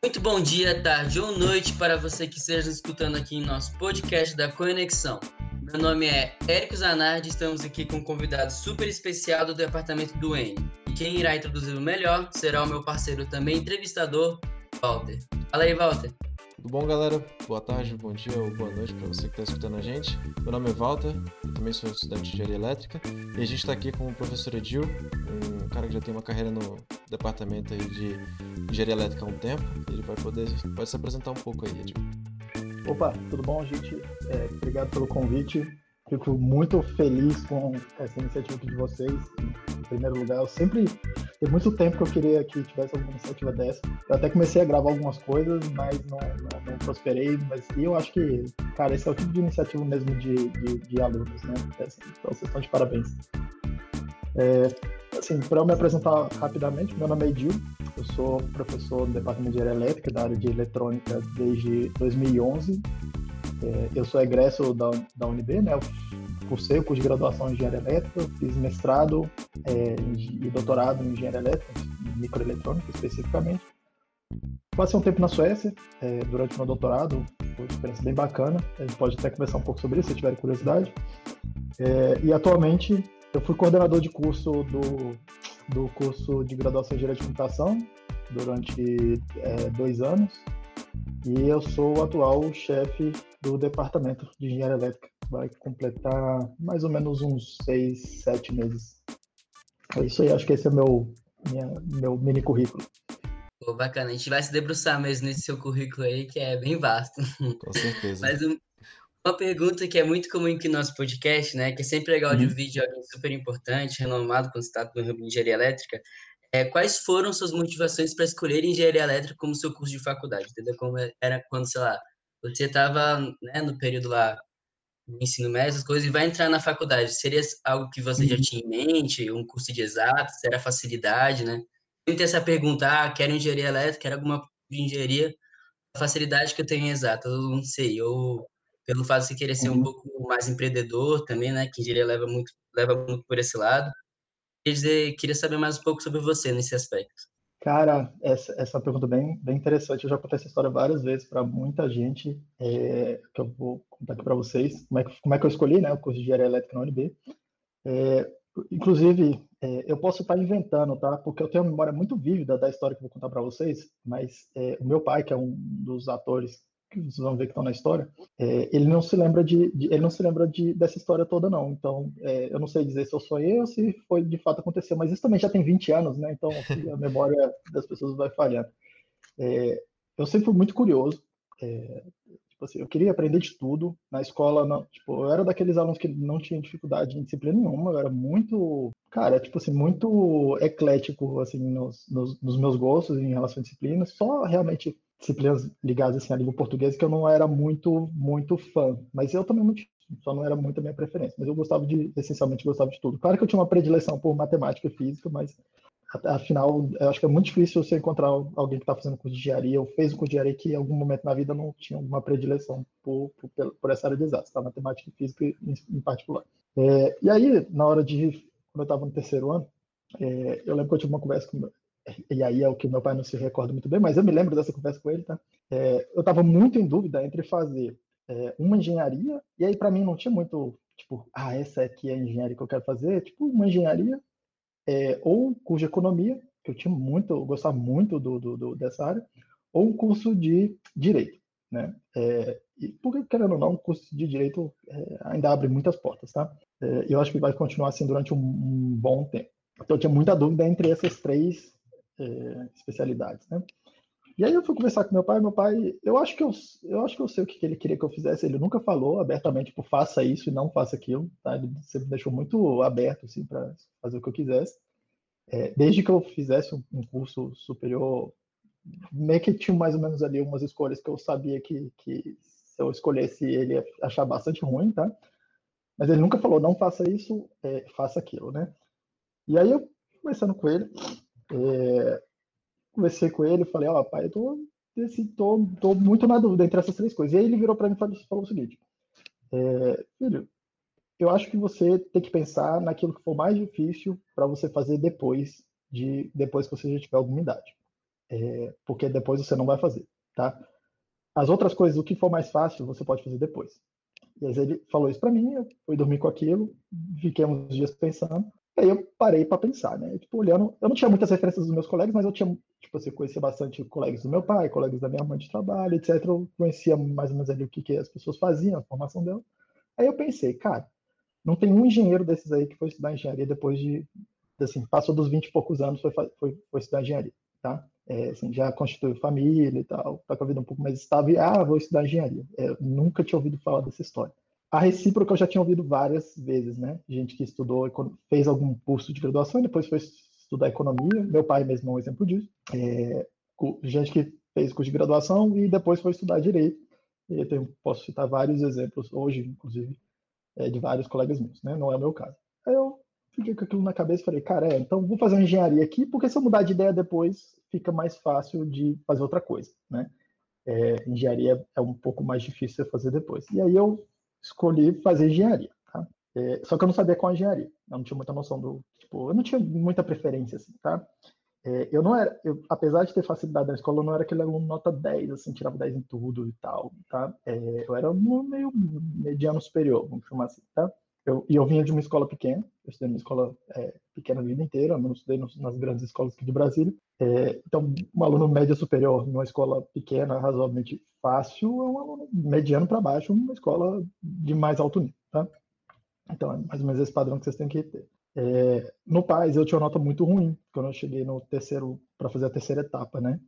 Muito bom dia, tarde ou noite para você que esteja escutando aqui em nosso podcast da Conexão. Meu nome é Érico Zanardi, estamos aqui com um convidado super especial do departamento do N. E quem irá introduzir o melhor será o meu parceiro também entrevistador, Walter. Fala aí, Walter. Tudo bom, galera? Boa tarde, bom dia ou boa noite para você que está escutando a gente. Meu nome é Walter, também sou estudante de engenharia elétrica e a gente está aqui com o professor Edil, um cara que já tem uma carreira no departamento aí de engenharia elétrica há um tempo. Ele vai poder pode se apresentar um pouco aí, Edil. Opa, tudo bom, gente? É, obrigado pelo convite. Fico muito feliz com essa iniciativa aqui de vocês. Em primeiro lugar, eu sempre tem muito tempo que eu queria que tivesse alguma iniciativa dessa. Eu até comecei a gravar algumas coisas, mas não, não, não prosperei. Mas eu acho que, cara, esse é o tipo de iniciativa mesmo de, de, de alunos, né? Então vocês estão de parabéns. É, assim, para eu me apresentar rapidamente, meu nome é Edil, eu sou professor do Departamento de Engenharia Elétrica, da área de eletrônica desde 2011. É, eu sou egresso da, da UNB, né? Eu cursei o curso de graduação em Engenharia Elétrica, fiz mestrado é, e doutorado em Engenharia Elétrica, em microeletrônica especificamente. Passei um tempo na Suécia é, durante meu doutorado, foi uma experiência bem bacana. A gente pode até conversar um pouco sobre isso, se tiver curiosidade. É, e atualmente eu fui coordenador de curso do, do curso de graduação em Engenharia de Computação durante é, dois anos. E eu sou o atual chefe do departamento de engenharia elétrica. Vai completar mais ou menos uns seis, sete meses. É isso aí, acho que esse é meu, minha, meu mini currículo. Pô, bacana, a gente vai se debruçar mesmo nesse seu currículo aí, que é bem vasto. Com certeza. Mas um, uma pergunta que é muito comum aqui no nosso podcast, né? Que é sempre legal de ouvir de alguém super importante, renomado, quando está no ramo de engenharia elétrica. É, quais foram suas motivações para escolher engenharia elétrica como seu curso de faculdade? Entendeu? Como era quando, sei lá, você estava né, no período lá do ensino médio, essas coisas, e vai entrar na faculdade. Seria algo que você já uhum. tinha em mente? Um curso de exatos? Era facilidade, né? Tem essa pergunta, ah, quero engenharia elétrica, quero alguma de engenharia, a facilidade que eu tenho em exatas, eu não sei, ou pelo fato de você querer ser um uhum. pouco mais empreendedor também, né, que engenharia leva muito, leva muito por esse lado. Queria, dizer, queria saber mais um pouco sobre você nesse aspecto. Cara, essa, essa pergunta é bem, bem interessante. Eu já contei essa história várias vezes para muita gente, é, que eu vou contar aqui para vocês. Como é, que, como é que eu escolhi né, o curso de engenharia elétrica na UNB. É, inclusive, é, eu posso estar inventando, tá? Porque eu tenho uma memória muito vívida da história que eu vou contar para vocês, mas é, o meu pai, que é um dos atores que vocês vão ver que estão na história, é, ele não se lembra de, de, ele não se lembra de, dessa história toda não. Então, é, eu não sei dizer se eu sonhei ou se foi de fato aconteceu, mas isso também já tem 20 anos, né? Então a memória das pessoas vai falhando. É, eu sempre fui muito curioso. É, tipo assim, eu queria aprender de tudo na escola. Não, tipo, eu era daqueles alunos que não tinham dificuldade em disciplina nenhuma. Eu era muito, cara, tipo assim, muito eclético assim nos, nos, nos meus gostos em relação a disciplinas. Só realmente disciplinas ligadas assim, à língua portuguesa que eu não era muito muito fã, mas eu também muito, só não era muito a minha preferência, mas eu gostava de, essencialmente gostava de tudo. Claro que eu tinha uma predileção por matemática e física, mas afinal, eu acho que é muito difícil você encontrar alguém que está fazendo curso de engenharia ou fez um curso de engenharia que em algum momento na vida não tinha uma predileção por, por, por essa área de exatos, tá? matemática e física em, em particular. É, e aí, na hora de, quando eu estava no terceiro ano, é, eu lembro que eu tive uma conversa com, e aí é o que meu pai não se recorda muito bem, mas eu me lembro dessa conversa com ele, tá? É, eu estava muito em dúvida entre fazer é, uma engenharia, e aí para mim não tinha muito, tipo, ah, essa aqui é a engenharia que eu quero fazer, tipo, uma engenharia, é, ou curso de economia, que eu tinha muito, eu gostava muito do, do, do dessa área, ou um curso de direito, né? É, e porque, querendo ou não, o curso de direito é, ainda abre muitas portas, tá? É, eu acho que vai continuar assim durante um, um bom tempo. Então eu tinha muita dúvida entre essas três é, especialidades, né? E aí eu fui conversar com meu pai, meu pai, eu acho que eu, eu acho que eu sei o que ele queria que eu fizesse. Ele nunca falou abertamente, tipo, faça isso e não faça aquilo, tá? Ele sempre deixou muito aberto, assim, para fazer o que eu quisesse. É, desde que eu fizesse um, curso superior, meio que tinha mais ou menos ali umas escolhas que eu sabia que, que se eu escolhesse ele ia achar bastante ruim, tá? Mas ele nunca falou, não faça isso, é, faça aquilo, né? E aí eu, conversando com ele, é, conversei com ele, falei, ó, oh, pai, eu tô, assim, tô, tô, muito na dúvida entre essas três coisas. E aí ele virou para mim e falou, falou, o seguinte, é, filho, eu acho que você tem que pensar naquilo que for mais difícil para você fazer depois de depois que você já tiver alguma idade. é, porque depois você não vai fazer, tá? As outras coisas, o que for mais fácil, você pode fazer depois. E aí ele falou isso para mim, eu fui dormir com aquilo, fiquei uns dias pensando, aí eu parei para pensar, né? Tipo, olhando, eu não tinha muitas referências dos meus colegas, mas eu tinha, tipo assim, conhecia bastante colegas do meu pai, colegas da minha mãe de trabalho, etc. Eu conhecia mais ou menos ali o que, que as pessoas faziam, a formação dela. Aí eu pensei, cara, não tem um engenheiro desses aí que foi estudar engenharia depois de, assim, passou dos 20 e poucos anos, foi, foi, foi estudar engenharia, tá? É, assim, já constituiu família e tal, tá com a vida um pouco mais estável, e, ah, vou estudar engenharia. É, nunca tinha ouvido falar dessa história. A recíproca eu já tinha ouvido várias vezes, né? Gente que estudou, fez algum curso de graduação e depois foi estudar economia. Meu pai mesmo é um exemplo disso. É, gente que fez curso de graduação e depois foi estudar direito. E eu tenho, posso citar vários exemplos, hoje, inclusive, é, de vários colegas meus, né? Não é o meu caso. Aí eu fiquei com aquilo na cabeça e falei, cara, é, então vou fazer uma engenharia aqui, porque se eu mudar de ideia depois, fica mais fácil de fazer outra coisa, né? É, engenharia é um pouco mais difícil de fazer depois. E aí eu escolhi fazer engenharia, tá? É, só que eu não sabia qual engenharia. Eu não tinha muita noção do, tipo, eu não tinha muita preferência, assim, tá? É, eu não era, eu, apesar de ter facilidade na escola, eu não era aquele aluno nota 10, assim, tirava 10 em tudo e tal, tá? É, eu era um meio mediano superior, vamos chamar assim, tá? Eu, e eu vinha de uma escola pequena, eu estudei numa escola é, pequena a vida inteira, não estudei nos, nas grandes escolas aqui de Brasília. É, então, um aluno médio superior numa escola pequena, razoavelmente fácil, é um aluno mediano para baixo, uma escola de mais alto nível, tá? Então, é mais ou menos esse padrão que vocês têm que ter. É, no PAIS, eu tinha uma nota muito ruim quando eu cheguei no terceiro, para fazer a terceira etapa, né?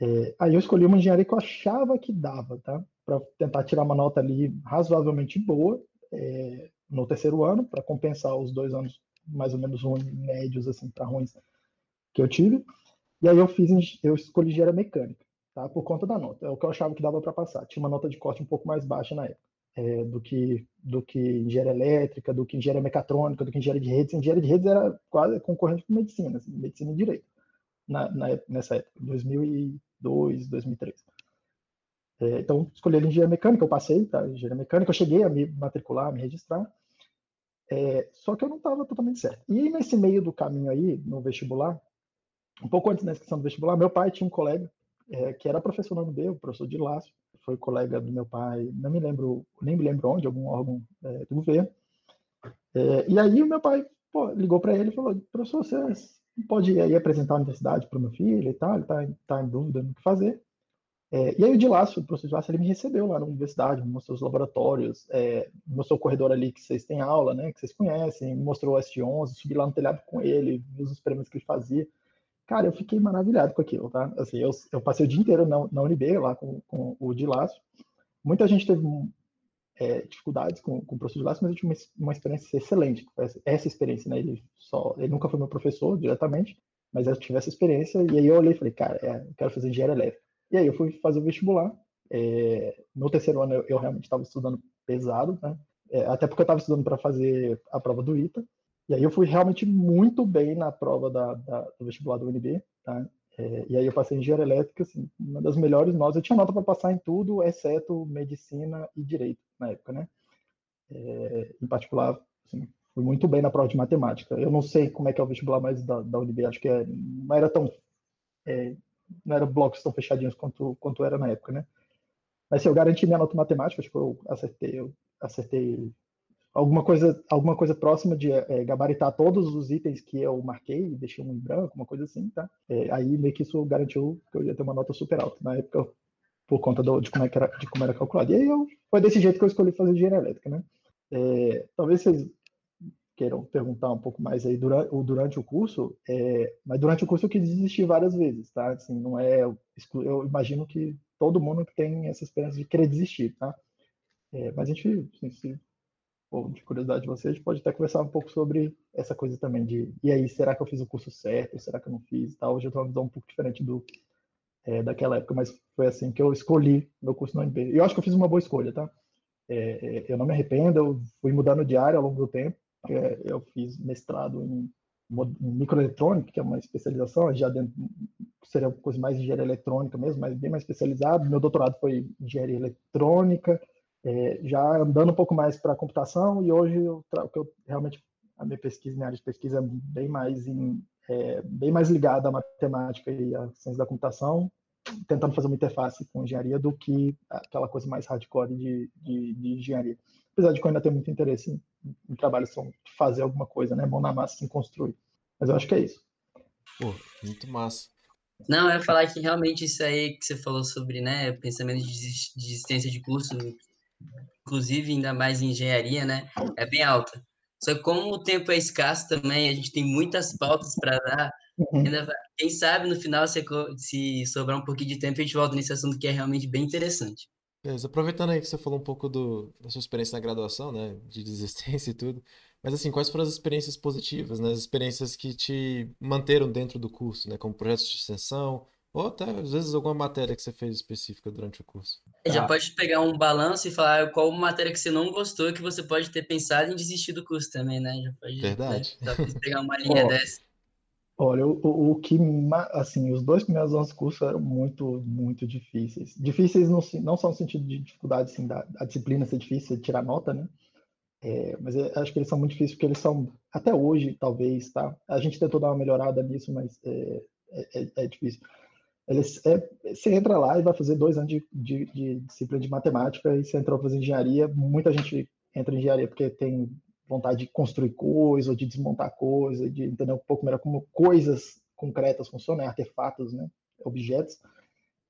É, aí eu escolhi uma engenharia que eu achava que dava, tá? Para tentar tirar uma nota ali razoavelmente boa, é, no terceiro ano, para compensar os dois anos mais ou menos ruins, médios, assim, para ruins que eu tive. E aí eu fiz, eu escolhi engenharia mecânica, tá? Por conta da nota. É o que eu achava que dava para passar. Tinha uma nota de corte um pouco mais baixa na época. É, do que do que engenharia elétrica, do que engenharia mecatrônica, do que engenharia de redes. Engenharia de redes era quase concorrente com medicina, assim, medicina e direito, na, na, nessa época, 2002, 2003. É, então, escolhi engenharia mecânica, eu passei, tá? Engenharia mecânica, eu cheguei a me matricular, a me registrar, é, só que eu não estava totalmente certo. E nesse meio do caminho aí, no vestibular, um pouco antes da inscrição do vestibular, meu pai tinha um colega é, que era professor no UNB, o professor de Lácio, foi colega do meu pai, não me lembro, nem me lembro onde, algum órgão é, do governo. É, e aí o meu pai pô, ligou para ele e falou, professor, você pode ir aí apresentar a universidade para o meu filho e tal, ele está tá em dúvida no que fazer. É, e aí o Laço, o professor Laço, ele me recebeu lá na universidade, me mostrou os laboratórios, é, mostrou o corredor ali que vocês têm aula, né, que vocês conhecem, me mostrou o S11, subi lá no telhado com ele, vi os experimentos que ele fazia. Cara, eu fiquei maravilhado com aquilo, tá? Assim, eu, eu passei o dia inteiro na, na lá com, com o Laço. Muita gente teve é, dificuldades com, com o professor Laço, mas eu tive uma, uma experiência excelente. Essa, essa experiência, né? Ele, só, ele nunca foi meu professor diretamente, mas eu tive essa experiência, e aí eu olhei e falei, cara, é, eu quero fazer engenharia elétrica. E aí eu fui fazer o vestibular. É, no terceiro ano eu, eu realmente estava estudando pesado, né? É, até porque eu estava estudando para fazer a prova do ITA. E aí eu fui realmente muito bem na prova da, da do vestibular do UNB, tá? É, e aí eu passei em engenharia elétrica, assim, uma das melhores notas. Eu tinha nota para passar em tudo, exceto medicina e direito na época, né? É, em particular, assim, fui muito bem na prova de matemática. Eu não sei como é que é o vestibular mais da, da UNB, acho que é, não era tão é, não eram blocos tão fechadinhos quanto, quanto era na época, né? Mas se eu garanti minha nota matemática, acho que eu acertei, eu acertei alguma coisa, alguma coisa próxima de é, gabaritar todos os itens que eu marquei deixei um em branco, uma coisa assim, tá? É, aí meio que isso garantiu que eu ia ter uma nota super alta na época por conta do, de como é era, de como era calculado. E aí eu, foi desse jeito que eu escolhi fazer engenharia elétrica, né? É, talvez vocês queiram perguntar um pouco mais aí durante, durante o curso, é, mas durante o curso eu quis desistir várias vezes, tá? Assim, não é, eu imagino que todo mundo tem essa experiência de querer desistir, tá? É, mas a gente, assim, se for de curiosidade de vocês, pode até conversar um pouco sobre essa coisa também de, e aí, será que eu fiz o curso certo? Será que eu não fiz? Tá? Hoje eu tenho uma visão um pouco diferente do, é, daquela época, mas foi assim que eu escolhi meu curso no UNB. E eu acho que eu fiz uma boa escolha, tá? É, é eu não me arrependo, eu fui mudando de área ao longo do tempo, é, eu fiz mestrado em, microeletrônica, que é uma especialização, já dentro, seria coisa mais engenharia eletrônica mesmo, mas bem mais especializado. Meu doutorado foi engenharia eletrônica, é, já andando um pouco mais para computação, e hoje eu, eu realmente a minha pesquisa, minha área de pesquisa é bem mais em é, bem mais ligada à matemática e à ciência da computação, tentando fazer uma interface com engenharia do que aquela coisa mais hardcore de, de, de engenharia. Apesar de que eu ainda tenho muito interesse em, em trabalho são fazer alguma coisa, né? Mão na massa, sem construir. Mas eu acho que é isso. Pô, muito massa. Não, eu ia falar que realmente isso aí que você falou sobre, né, pensamento de desistência de curso, inclusive ainda mais em engenharia, né, é bem alta. Só que como o tempo é escasso também, a gente tem muitas pautas para dar, uhum. quem sabe no final, se, se sobrar um pouquinho de tempo, a gente volta nesse assunto que é realmente bem interessante. Beleza. Aproveitando aí que você falou um pouco do, da sua experiência na graduação, né, de desistência e tudo, mas assim, quais foram as experiências positivas, né, as experiências que te manteram dentro do curso, né, como projetos de extensão, ou até às vezes alguma matéria que você fez específica durante o curso? Já ah. pode pegar um balanço e falar qual matéria que você não gostou que você pode ter pensado em desistir do curso também, né? Já pode, Verdade. Né? pegar uma linha oh. dessa. Olha, o, o que, assim, os dois primeiros anos do curso eram muito, muito difíceis. Difíceis não, não só no sentido de dificuldade, assim, da disciplina ser difícil, tirar nota, né? É, mas acho que eles são muito difíceis porque eles são, até hoje, talvez, tá? A gente tentou dar uma melhorada nisso, mas é, é, é, é difícil. Eles, é, você entra lá e vai fazer dois anos de, de, de disciplina de matemática e você entrou para fazer engenharia. Muita gente entra em engenharia porque tem vontade de construir coisa, de desmontar coisa, de entender um pouco melhor como coisas concretas funcionam, artefatos, né, objetos,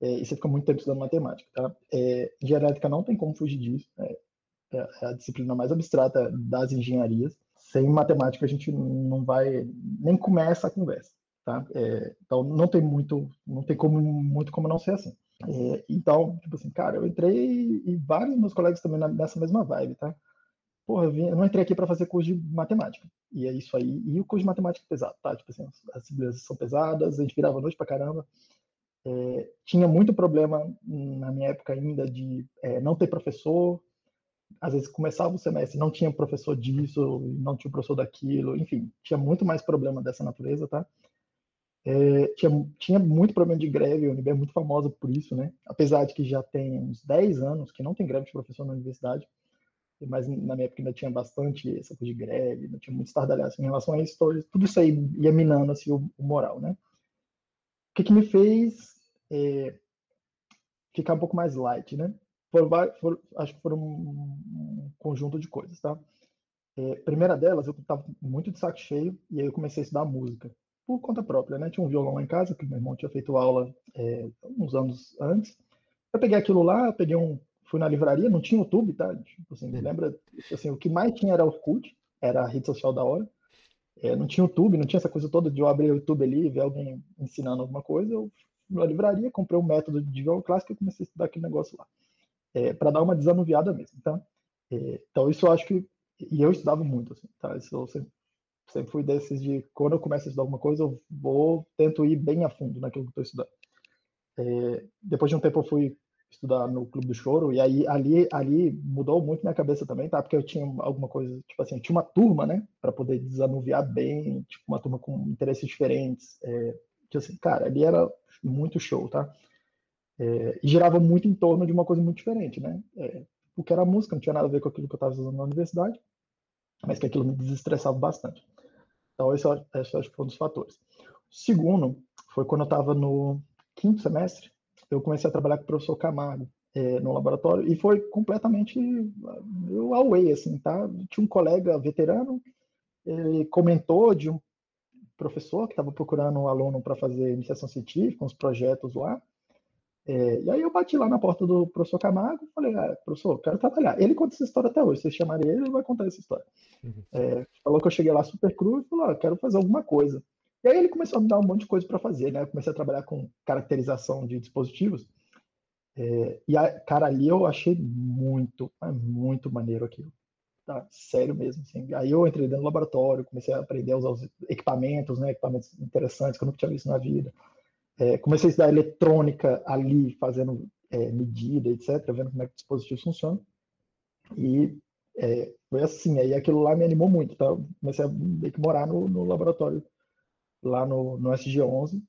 é, e você fica muito tempo estudando matemática. Tá? É, engenharia elétrica não tem como fugir disso, é, é, a disciplina mais abstrata das engenharias. Sem matemática a gente não vai, nem começa a conversa. Tá? É, então não tem muito, não tem como muito como não ser assim. É, então, tipo assim, cara, eu entrei e vários meus colegas também nessa mesma vibe, tá? Porra, eu, não entrei aqui para fazer curso de matemática. E é isso aí. E o curso de matemática é pesado, tá? Tipo assim, as disciplinas são pesadas, a gente virava noite pra caramba. É, tinha muito problema na minha época ainda de é, não ter professor. Às vezes começava o semestre, não tinha professor disso, não tinha professor daquilo, enfim, tinha muito mais problema dessa natureza, tá? É, tinha, tinha muito problema de greve, a UNB é muito famosa por isso, né? Apesar de que já tem uns 10 anos que não tem greve de professor na universidade, mas na minha época ainda tinha bastante essa coisa de greve, não tinha muito estardalhaço em relação a isso, tudo isso aí ia minando assim, o, o moral, né? O que, que me fez é, ficar um pouco mais light, né? Acho que foram um, conjunto de coisas, tá? É, primeira delas, eu estava muito de saco cheio e aí eu comecei a estudar música por conta própria, né? Tinha um violão lá em casa que meu irmão tinha feito aula é, uns anos antes. Eu peguei aquilo lá, peguei um fui na livraria, não tinha YouTube, tá? Tipo assim, lembra? Assim, o que mais tinha era o Orkut, era a rede social da hora. É, não tinha YouTube, não tinha essa coisa toda de eu abrir o YouTube ali e ver alguém ensinando alguma coisa. Eu fui na livraria, comprei um método de violão clássico e comecei a estudar aquele negócio lá. É, para dar uma desanuviada mesmo, tá? É, então, isso eu acho que. E eu estudava muito, assim, tá? Isso eu sempre, sempre fui desses de. Quando eu começo a estudar alguma coisa, eu vou. Tento ir bem a fundo naquilo que estou estudando. É, depois de um tempo, eu fui estudar no Clube do Choro, e aí ali, ali mudou muito minha cabeça também, tá? Porque eu tinha alguma coisa, tipo assim, tinha uma turma, né, para poder desanuviar bem, tipo, uma turma com interesses diferentes. É, tipo assim, cara, ali era muito show, tá? É, e girava muito em torno de uma coisa muito diferente, né? É, porque era música, não tinha nada a ver com aquilo que eu estava fazendo na universidade, mas que aquilo me desestressava bastante. Então, esse, esse acho que foi um dos fatores. O segundo foi quando eu estava no quinto semestre, eu comecei a trabalhar com o professor Camargo é, no laboratório e foi completamente eu away, assim, tá? Tinha um colega veterano, ele comentou de um professor que estava procurando um aluno para fazer iniciação científica, uns projetos lá, é, e aí eu bati lá na porta do professor Camargo e falei, ah, professor, quero trabalhar. Ele conta essa história até hoje, vocês chamarem ele, ele vai contar essa história. Uhum. É, falou que eu cheguei lá super cru e falou, ah, quero fazer alguma coisa. E aí ele começou a me dar um monte de coisa para fazer, né? Eu comecei a trabalhar com caracterização de dispositivos. É, e, a, cara, ali eu achei muito, muito maneiro aquilo. Tá? Sério mesmo, assim. Aí eu entrei dentro do laboratório, comecei a aprender a usar os equipamentos, né? Equipamentos interessantes que eu nunca tinha visto na vida. É, comecei a estudar eletrônica ali, fazendo é, medida, etc., vendo como é que o dispositivo funciona. E é, foi assim, aí aquilo lá me animou muito, tá? comecei a meio que morar no, no laboratório lá no, no SG11.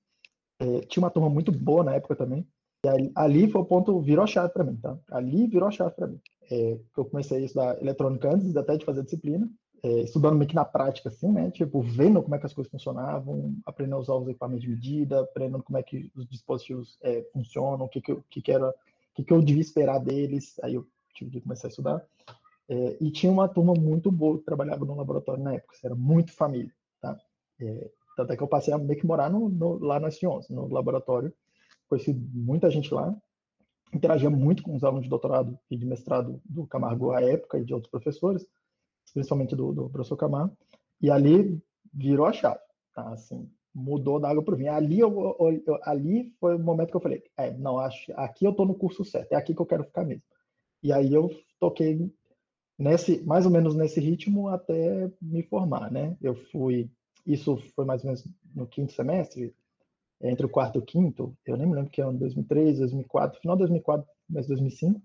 É, tinha uma turma muito boa na época também. E ali, ali foi o ponto, virou a chave para mim, tá? Ali virou a chave para mim. É, eu comecei a estudar eletrônica antes até de fazer disciplina. é, estudando meio que na prática, assim, né? Tipo, vendo como é que as coisas funcionavam, aprendendo a usar os equipamentos de medida, aprendendo como é que os dispositivos é, funcionam, o que que, eu, que, que era, o que, que eu devia esperar deles. Aí eu tive que começar a estudar. É, e tinha uma turma muito boa que trabalhava no laboratório na época, era muito família, tá? É, tanto é que eu passei a meio que morar no, no, lá no S11, no laboratório. Conheci muita gente lá, interagia muito com os alunos de doutorado e de mestrado do Camargo à época e de outros professores, principalmente do, do professor Camargo, e ali virou a chave, tá? Assim, mudou da água para o vinho. Ali, eu, eu, ali foi o momento que eu falei, é, não, acho, aqui eu estou no curso certo, é aqui que eu quero ficar mesmo. E aí eu toquei nesse, mais ou menos nesse ritmo até me formar, né? Eu fui, isso foi mais ou menos no quinto semestre, entre o quarto e o quinto, eu nem me lembro que é ano 2003, 2004, final de 2004, mas 2005.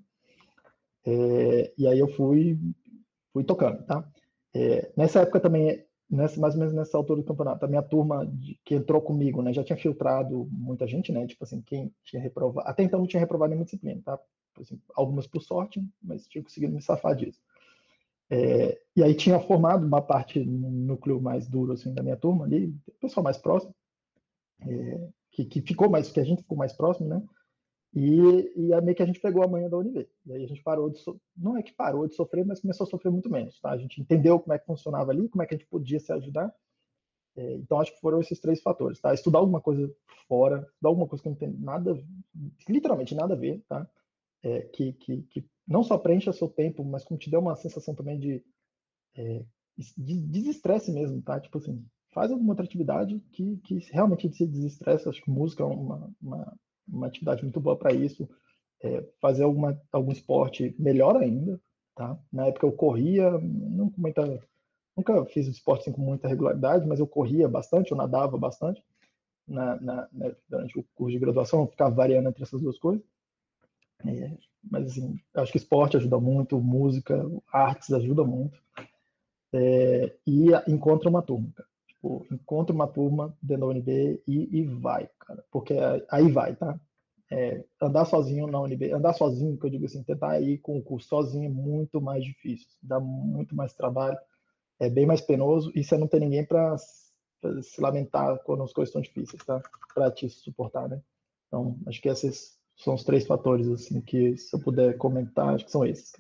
É, e aí eu fui, fui tocando, tá? É, nessa época também, nessa, mais ou menos nessa altura do campeonato, a minha turma de, que entrou comigo, né, já tinha filtrado muita gente, né? Tipo assim, quem tinha reprovado, até então não tinha reprovado nenhuma disciplina, tá? Assim, algumas por sorte, mas tinha conseguido me safar disso. É, e aí tinha formado uma parte, um núcleo mais duro assim da minha turma ali, pessoal mais próximo, é, que, que, ficou mais, que a gente ficou mais próximo, né? E, e aí meio que a gente pegou a manhã da UNB. E aí a gente parou de, so... não é que parou de sofrer, mas começou a sofrer muito menos, tá? A gente entendeu como é que funcionava ali, como é que a gente podia se ajudar. É, então acho que foram esses três fatores, tá? Estudar alguma coisa fora, estudar alguma coisa que não tem nada, literalmente nada a ver, tá? É, que, que, que não só preencha seu tempo, mas como te dê uma sensação também de, é, de desestresse mesmo, tá? Tipo assim, faz alguma outra atividade que, que realmente se desestressa. Acho que música é uma, uma, uma atividade muito boa para isso. É, fazer alguma, algum esporte melhor ainda, tá? Na época eu corria, não com muita, nunca fiz esporte assim, com muita regularidade, mas eu corria bastante, eu nadava bastante na, na, né, durante o curso de graduação, eu ficava variando entre essas duas coisas. É, mas assim, acho que esporte ajuda muito, música, artes ajuda muito. É, e encontra uma turma, cara. Tipo, encontra uma turma dentro da UNB e, e vai, cara. Porque aí vai, tá? É, andar sozinho na UNB, andar sozinho, que eu digo assim, tentar ir com o curso sozinho é muito mais difícil, dá muito mais trabalho, é bem mais penoso e você não tem ninguém para se lamentar quando as coisas estão difíceis, tá? Para te suportar, né? Então, acho que esses são os três fatores, assim, que se eu puder comentar, acho que são esses.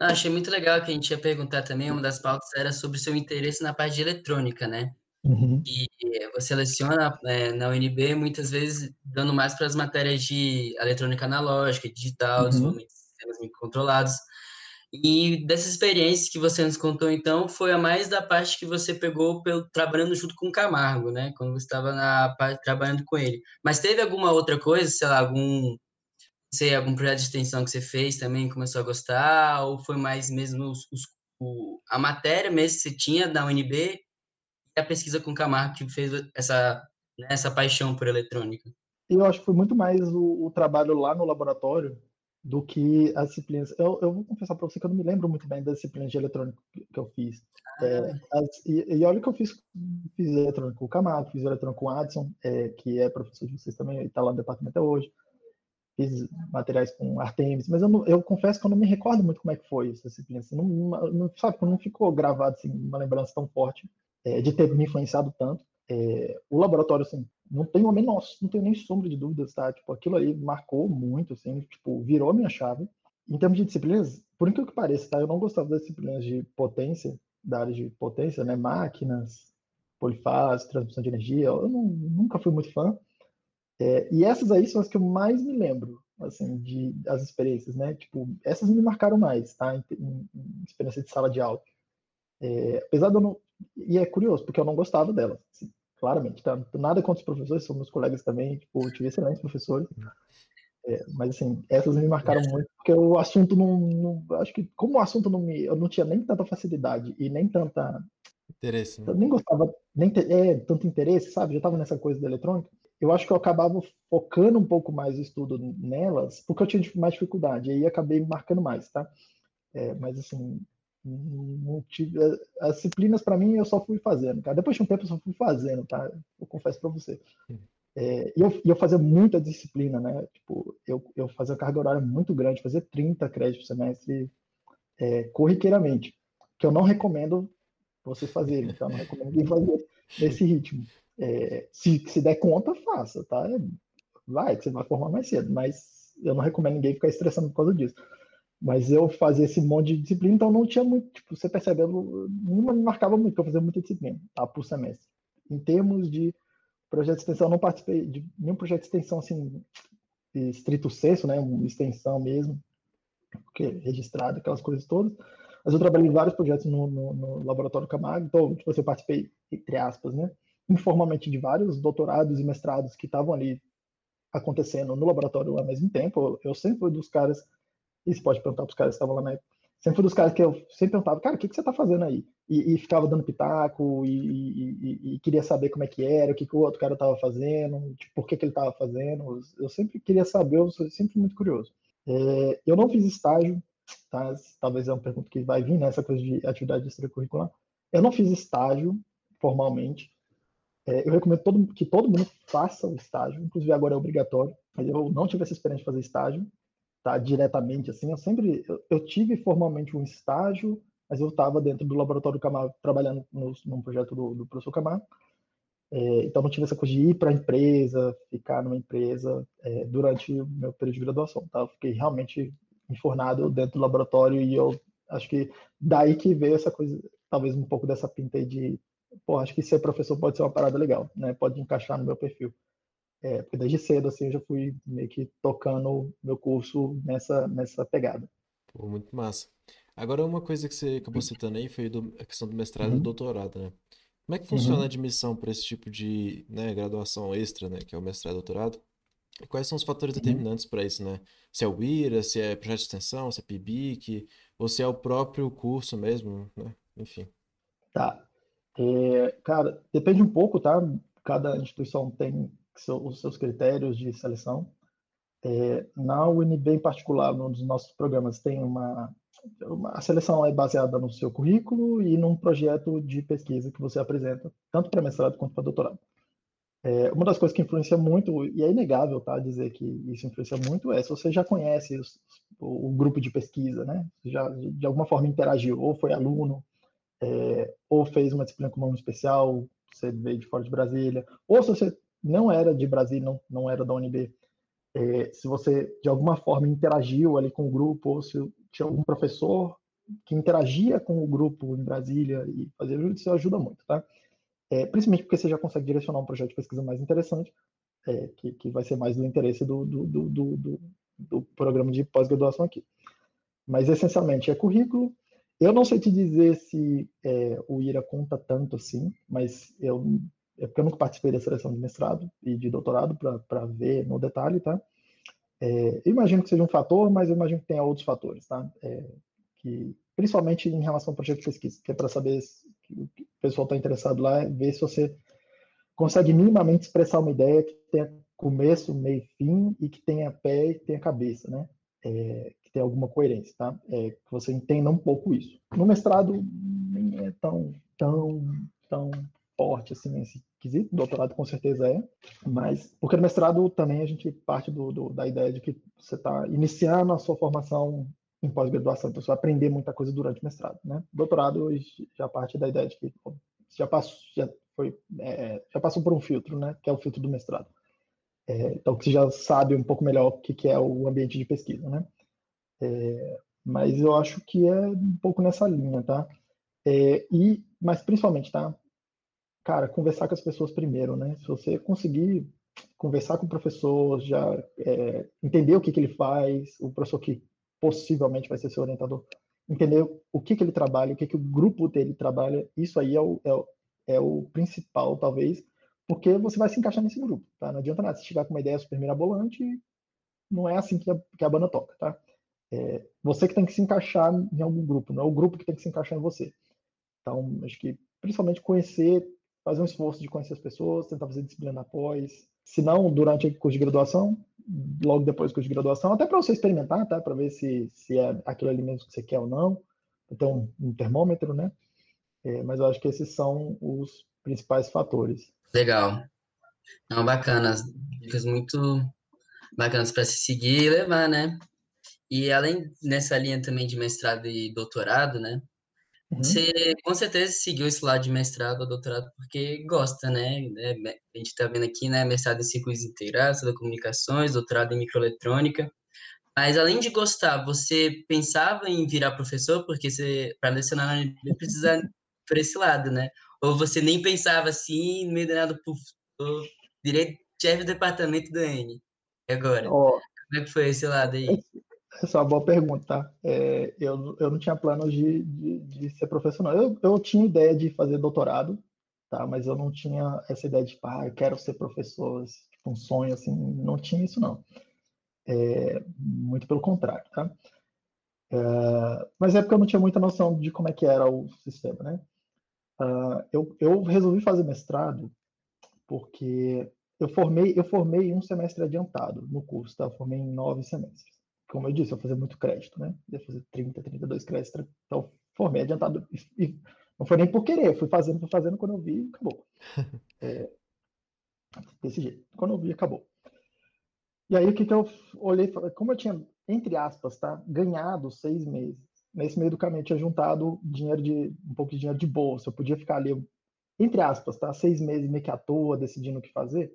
Não, achei muito legal que a gente ia perguntar também, uma das pautas era sobre seu interesse na parte de eletrônica, né? Uhum. E você seleciona é, na UNB, muitas vezes, dando mais para as matérias de eletrônica analógica, digital, uhum. desenvolvimento de sistemas microcontrolados. E dessas experiências que você nos contou, então, foi a mais da parte que você pegou pelo, trabalhando junto com o Camargo, né? Quando você estava na, trabalhando com ele. Mas teve alguma outra coisa, sei lá, algum sei, algum projeto de extensão que você fez também começou a gostar? Ou foi mais mesmo os, os, o, a matéria mesmo que você tinha da UNB e a pesquisa com o Camargo que fez essa, né, essa paixão por eletrônica? Eu acho que foi muito mais o, o trabalho lá no laboratório do que as disciplinas. Eu, eu vou confessar para você que eu não me lembro muito bem das disciplinas de eletrônica que eu fiz. Ah. É, as, e, e, olha que eu fiz, fiz eletrônica com o Camargo, fiz eletrônica com o Adson, é, que é professor de vocês também, está lá no departamento até hoje fiz materiais com Artemis, mas eu, não, eu, confesso que eu não me recordo muito como é que foi essa disciplina. Assim, não, não, sabe, não ficou gravado assim, uma lembrança tão forte é, de ter me influenciado tanto. É, o laboratório, assim, não tenho a menor, não tenho nem sombra de dúvidas, tá? Tipo, aquilo aí marcou muito, assim, tipo, virou minha chave. Em termos de disciplinas, por incrível que pareça, tá? Eu não gostava das disciplinas de potência, da área de potência, né? Máquinas, polifase, transmissão de energia. Eu não, nunca fui muito fã. É, e essas aí são as que eu mais me lembro, assim, de as experiências, né? Tipo, essas me marcaram mais, tá? Em, em, em experiência de sala de aula. É, apesar de eu não. E é curioso, porque eu não gostava delas, assim, claramente, tá? Nada contra os professores, são meus colegas também, tipo, eu tive excelentes professores. É, mas assim, essas me marcaram muito, porque o assunto não, não, Acho que, como o assunto não me. Eu não tinha nem tanta facilidade e nem tanta. Interesse. Né? Eu nem gostava, nem te, é, tanto interesse, sabe? Já estava nessa coisa da eletrônica eu acho que eu acabava focando um pouco mais o estudo nelas, porque eu tinha mais dificuldade, e aí acabei marcando mais, tá? É, mas assim, não tive, as disciplinas para mim eu só fui fazendo, cara. Depois de um tempo eu só fui fazendo, tá? Eu confesso para você. É, e eu, eu fazia muita disciplina, né? Tipo, eu, eu fazia carga horária muito grande, fazia 30 créditos por semestre é, corriqueiramente, que eu não recomendo vocês fazerem, então não recomendo ninguém fazer nesse ritmo. É, se, se der conta, faça, tá? Vai, que você vai formar mais cedo, mas eu não recomendo ninguém ficar estressando por causa disso. Mas eu fazia esse monte de disciplina, então não tinha muito, tipo, você percebendo, não me marcava muito, eu fazia muita disciplina, tá, por semestre. Em termos de projeto de extensão, eu não participei de nenhum projeto de extensão, assim, estrito senso, né, uma extensão mesmo, porque registrado, aquelas coisas todas. Mas eu trabalhei em vários projetos no, no, no Laboratório Camargo, então, tipo, eu participei, entre aspas, né, informalmente de vários doutorados e mestrados que estavam ali acontecendo no laboratório ao mesmo tempo. Eu sempre fui dos caras e você pode perguntar para os caras que estavam lá na época. Sempre foi dos caras que eu sempre perguntava, cara, o que, que você está fazendo aí? E, e, ficava dando pitaco e, e, e, queria saber como é que era, o que, que o outro cara estava fazendo, tipo, por que, que ele estava fazendo. Eu sempre queria saber, eu sou sempre muito curioso. É, eu não fiz estágio, tá? talvez é uma pergunta que vai vir nessa né, coisa de atividade extracurricular. Eu não fiz estágio formalmente. É, eu recomendo todo, que todo mundo faça o estágio, inclusive agora é obrigatório, mas eu não tive essa experiência de fazer estágio tá, diretamente assim. Eu sempre eu, eu tive formalmente um estágio, mas eu estava dentro do laboratório Camargo trabalhando no, num projeto do, do professor Camargo. É, então não tive essa coisa de ir para a empresa, ficar numa empresa é, durante o meu período de graduação. Tá? Eu fiquei realmente enfornado dentro do laboratório e eu acho que daí que veio essa coisa, talvez um pouco dessa pinta aí de, pô, acho que ser professor pode ser uma parada legal, né? Pode encaixar no meu perfil. É, porque desde cedo, assim, eu já fui meio que tocando meu curso nessa, nessa pegada. Pô, muito massa. Agora, uma coisa que você acabou citando aí foi do, a questão do mestrado uhum. e doutorado, né? Como é que funciona uhum. a admissão para esse tipo de né, graduação extra, né, que é o mestrado e doutorado? E quais são os fatores uhum. determinantes para isso, né? Se é o IRA, se é projeto de extensão, se é PIBIC, ou se é o próprio curso mesmo, né? Enfim. Tá. É, cara, depende um pouco, tá? Cada instituição tem os seus critérios de seleção. É, na UNB, em particular, num dos nossos programas, tem uma, uma, A seleção é baseada no seu currículo e num projeto de pesquisa que você apresenta, tanto para mestrado quanto para doutorado. É, uma das coisas que influencia muito, e é inegável tá, dizer que isso influencia muito, é se você já conhece os, o, o, grupo de pesquisa, né? já de alguma forma interagiu, ou foi aluno, é, ou fez uma disciplina com nome especial, você veio de fora de Brasília, ou se você não era de Brasília, não, não era da UNB, é, se você de alguma forma interagiu ali com o grupo, ou se tinha algum professor que interagia com o grupo em Brasília e fazia isso ajuda muito, tá? É, principalmente porque você já consegue direcionar um projeto de pesquisa mais interessante, é, que, que vai ser mais do interesse do, do, do, do, do programa de pós-graduação aqui. Mas essencialmente é currículo. Eu não sei te dizer se é, o IRA conta tanto assim, mas eu é porque eu nunca participei da seleção de mestrado e de doutorado para ver no detalhe, tá? É, eu imagino que seja um fator, mas eu imagino que tenha outros fatores, tá? É, que, principalmente em relação ao projeto de pesquisa, que é para saber se o pessoal está interessado lá, ver se você consegue minimamente expressar uma ideia que tenha começo, meio fim e que tenha pé e tenha cabeça, né? É, que tenha alguma coerência, tá? É, que você entenda um pouco isso. No mestrado nem é tão, tão, tão forte assim nesse quesito, doutorado com certeza é, mas porque no mestrado também a gente parte do, do da ideia de que você está iniciando a sua formação em pós-graduação, então você vai aprender muita coisa durante o mestrado, né? Doutorado já parte da ideia de que já passou, já foi, é, já passou por um filtro, né? Que é o filtro do mestrado. É, então você já sabe um pouco melhor o que, que é o ambiente de pesquisa, né? É, mas eu acho que é um pouco nessa linha, tá? É, e, mas principalmente, tá? cara, conversar com as pessoas primeiro, né? Se você conseguir conversar com o professor, já é, entender o que, que ele faz, o professor que possivelmente vai ser seu orientador, entender o que, que ele trabalha, o que, que o grupo dele trabalha, isso aí é o, é o, é o principal, talvez, porque você vai se encaixar nesse grupo, tá? Não adianta nada, se chegar com uma ideia super mirabolante, não é assim que a, que a banda toca, tá? É, você que tem que se encaixar em algum grupo, não é o grupo que tem que se encaixar em você. Então, acho que principalmente conhecer fazer um esforço de conhecer as pessoas, tentar fazer disciplina após, se não durante o curso de graduação, logo depois do curso de graduação, até para você experimentar, tá? Para ver se, se é aquilo ali mesmo que você quer ou não. Então, um termômetro, né? É, mas eu acho que esses são os principais fatores. Legal. Não, bacana. Dicas muito bacanas para se seguir e levar, né? E além nessa linha também de mestrado e doutorado, né? Uhum. Você com certeza seguiu esse lado de mestrado ou doutorado porque gosta, né? É, a gente está vendo aqui, né? Mestrado em circuitos integrados, telecomunicações, doutorado em microeletrônica. Mas além de gostar, você pensava em virar professor porque você para lecionar na UNB precisa por esse lado, né? Ou você nem pensava assim, no meio do nada, puf, virei chefe do departamento do N. E agora? Oh, Como é que foi esse lado aí? Essa é uma boa pergunta, tá? É, eu, eu não tinha planos de, de, de ser profissional. Eu, eu tinha ideia de fazer doutorado, tá? Mas eu não tinha essa ideia de, ah, eu quero ser professor, tipo, um sonho, assim, não tinha isso, não. É, muito pelo contrário, tá? É, mas é porque eu não tinha muita noção de como é que era o sistema, né? Uh, eu, eu resolvi fazer mestrado porque eu formei, eu formei um semestre adiantado no curso, tá? Eu formei em nove semestres como eu disse, eu fazia muito crédito, né? Ia fazer 30, 32 créditos. Então, formei adiantado. E não foi nem por querer, fui fazendo, fui fazendo, quando eu vi, acabou. É, desse jeito. Quando eu vi, acabou. E aí, o que, que eu olhei, como eu tinha, entre aspas, tá, ganhado seis meses, nesse meio do caminho eu tinha juntado dinheiro de, um pouco de dinheiro de bolsa, eu podia ficar ali, entre aspas, tá, seis meses meio que à toa, decidindo o que fazer,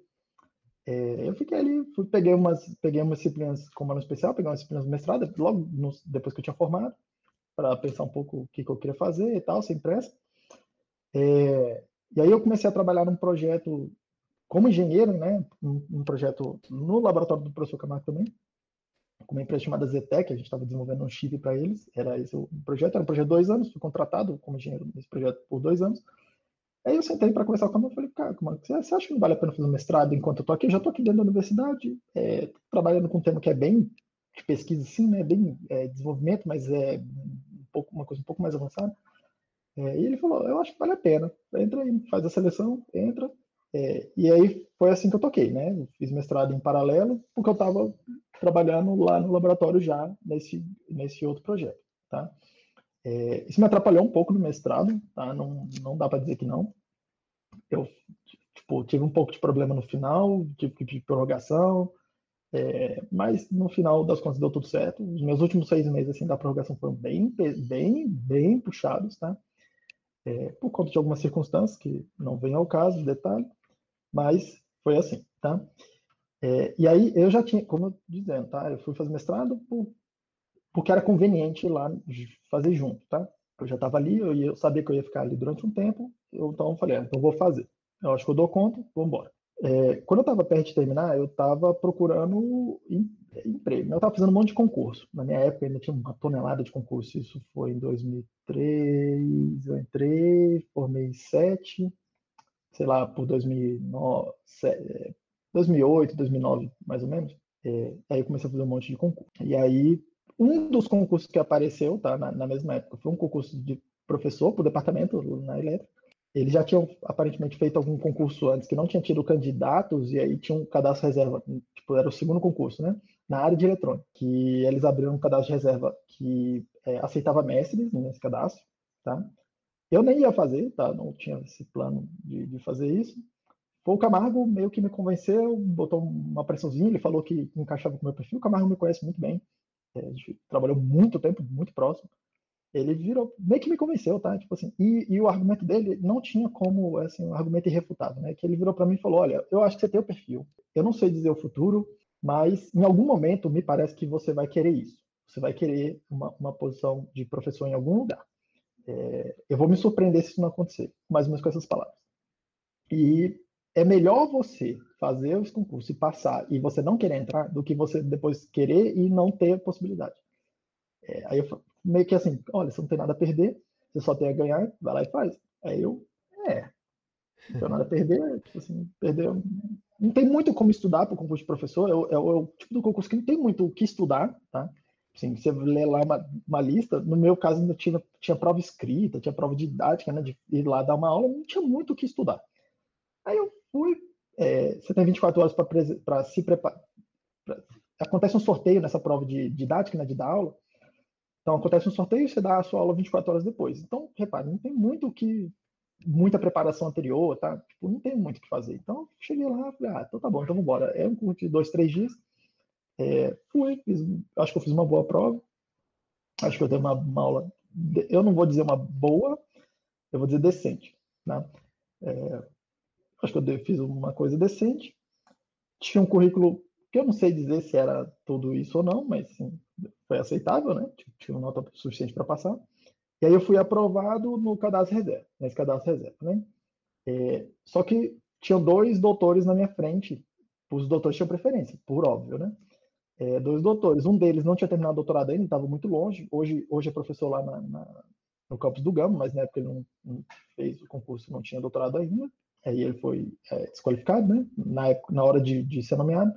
é, eu fiquei ali, fui, peguei umas, peguei umas disciplinas como ano especial, peguei umas disciplinas do mestrado, logo no, depois que eu tinha formado, para pensar um pouco o que, que, eu queria fazer e tal, sem pressa. É, e aí eu comecei a trabalhar num projeto como engenheiro, né, um, um projeto no laboratório do professor Camargo também, com uma empresa chamada Zetec, a gente estava desenvolvendo um chip para eles, era esse o projeto, era um projeto de dois anos, fui contratado como engenheiro nesse projeto por dois anos, Aí eu sentei para conversar com a e falei, cara, você acha que não vale a pena fazer mestrado enquanto eu tô aqui? Eu já tô aqui dentro da universidade, é, trabalhando com um tema que é bem de pesquisa, sim, né? Bem é, desenvolvimento, mas é um pouco, uma coisa um pouco mais avançada. É, e ele falou, eu acho que vale a pena. Entra aí, faz a seleção, entra. É, e aí foi assim que eu toquei, né? Fiz mestrado em paralelo, porque eu estava trabalhando lá no laboratório já nesse, nesse outro projeto, tá? É, isso me atrapalhou um pouco no mestrado, tá? Não, não dá para dizer que não. Eu tipo, tive um pouco de problema no final, que pedir prorrogação, é, mas no final das contas deu tudo certo. Os meus últimos seis meses assim, da prorrogação foram bem, bem, bem puxados, tá? É, por conta de algumas circunstâncias que não vem ao caso, detalhe, mas foi assim, tá? É, e aí eu já tinha, como eu dizendo, tá? Eu fui fazer mestrado por porque era conveniente ir lá fazer junto, tá? Eu já estava ali, eu, ia, eu sabia que eu ia ficar ali durante um tempo, eu, então eu falei, ah, então vou fazer. Eu acho que eu dou conta, vamos embora. É, quando eu estava perto de terminar, eu estava procurando emprego. Eu estava fazendo um monte de concurso. Na minha época ainda tinha uma tonelada de concurso. Isso foi em 2003. Eu entrei, formei sete, sei lá, por 2009, 2008, 2009, mais ou menos. É, aí eu comecei a fazer um monte de concurso. E aí um dos concursos que apareceu, tá, na, na mesma época, foi um concurso de professor para o departamento na elétrica. Eles já tinham aparentemente feito algum concurso antes que não tinha tido candidatos e aí tinha um cadastro reserva, tipo, era o segundo concurso, né? Na área de eletrônica, que eles abriram um cadastro de reserva que é, aceitava mestres nesse cadastro, tá? Eu nem ia fazer, tá? Não tinha esse plano de, de fazer isso. Foi o Camargo meio que me convenceu, botou uma pressãozinha, ele falou que encaixava com o meu perfil. O Camargo me conhece muito bem, a gente trabalhou muito tempo, muito próximo, ele virou, meio que me convenceu, tá? Tipo assim, e, e o argumento dele não tinha como, assim, um argumento irrefutável, né? Que ele virou para mim e falou: Olha, eu acho que você tem o perfil, eu não sei dizer o futuro, mas em algum momento me parece que você vai querer isso. Você vai querer uma, uma posição de professor em algum lugar. É, eu vou me surpreender se isso não acontecer, mais ou menos com essas palavras. E é melhor você fazer os concursos e passar e você não querer entrar do que você depois querer e não ter a possibilidade. É, aí eu meio que assim, olha, você não tem nada a perder, você só tem a ganhar, vai lá e faz. Aí eu, é, não tenho nada a perder, tipo assim, perder. Não tem muito como estudar para o concurso de professor, é o, é o, tipo do concurso que não tem muito o que estudar, tá? Assim, você lê lá uma, uma, lista, no meu caso ainda tinha, tinha prova escrita, tinha prova didática, né, de ir lá dar uma aula, não tinha muito o que estudar. Aí eu fui, é, você tem 24 horas para se preparar. Acontece um sorteio nessa prova de didática, né, de dar aula. Então, acontece um sorteio e você dá a sua aula 24 horas depois. Então, repare, não tem muito que muita preparação anterior, tá? Tipo, não tem muito o que fazer. Então, cheguei lá, falei, ah, então tá bom, então embora. É um curso de dois, três dias. É, fui, fiz, acho que eu fiz uma boa prova. Acho que eu dei uma, uma aula eu não vou dizer uma boa, eu vou dizer decente. Né? É, acho que eu fiz uma coisa decente. Tinha um currículo que eu não sei dizer se era tudo isso ou não, mas sim, foi aceitável, né? Tinha uma nota suficiente para passar. E aí eu fui aprovado no cadastro reserva, nesse cadastro reserva, né? É, só que tinham dois doutores na minha frente. Os doutores tinham preferência, por óbvio, né? É, dois doutores. Um deles não tinha terminado o doutorado ainda, estava muito longe. Hoje, hoje é professor lá na, na, no campus do Gama, mas na época ele não, não, fez o concurso, não tinha doutorado ainda. Aí ele foi é, desqualificado, né? Na, época, na hora de, de ser nomeado.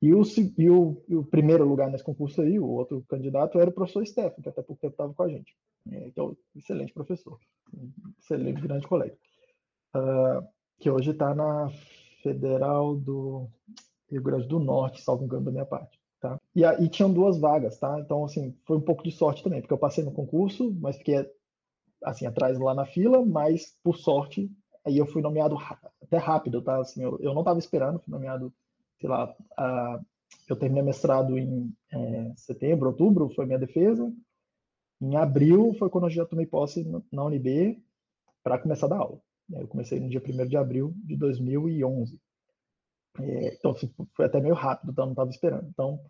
E o, e, o, o, primeiro lugar nesse concurso aí, o outro candidato, era o professor Stefan, que até pouco tempo estava com a gente, é, que é um excelente professor, excelente grande colega, uh, que hoje está na Federal do Rio Grande do Norte, salvo engano da minha parte. Tá? E, e tinham duas vagas, tá? Então, assim, foi um pouco de sorte também, porque eu passei no concurso, mas fiquei, assim, atrás lá na fila, mas, por sorte, aí eu fui nomeado até rápido, tá? Assim, eu, eu não estava esperando, fui nomeado sei lá, a, eu terminei mestrado em é, setembro, outubro, foi minha defesa. Em abril foi quando eu já tomei posse na UNB para começar a dar aula. Eu comecei no dia 1 de abril de 2011. É, então, assim, foi até meio rápido, então não estava esperando. Então,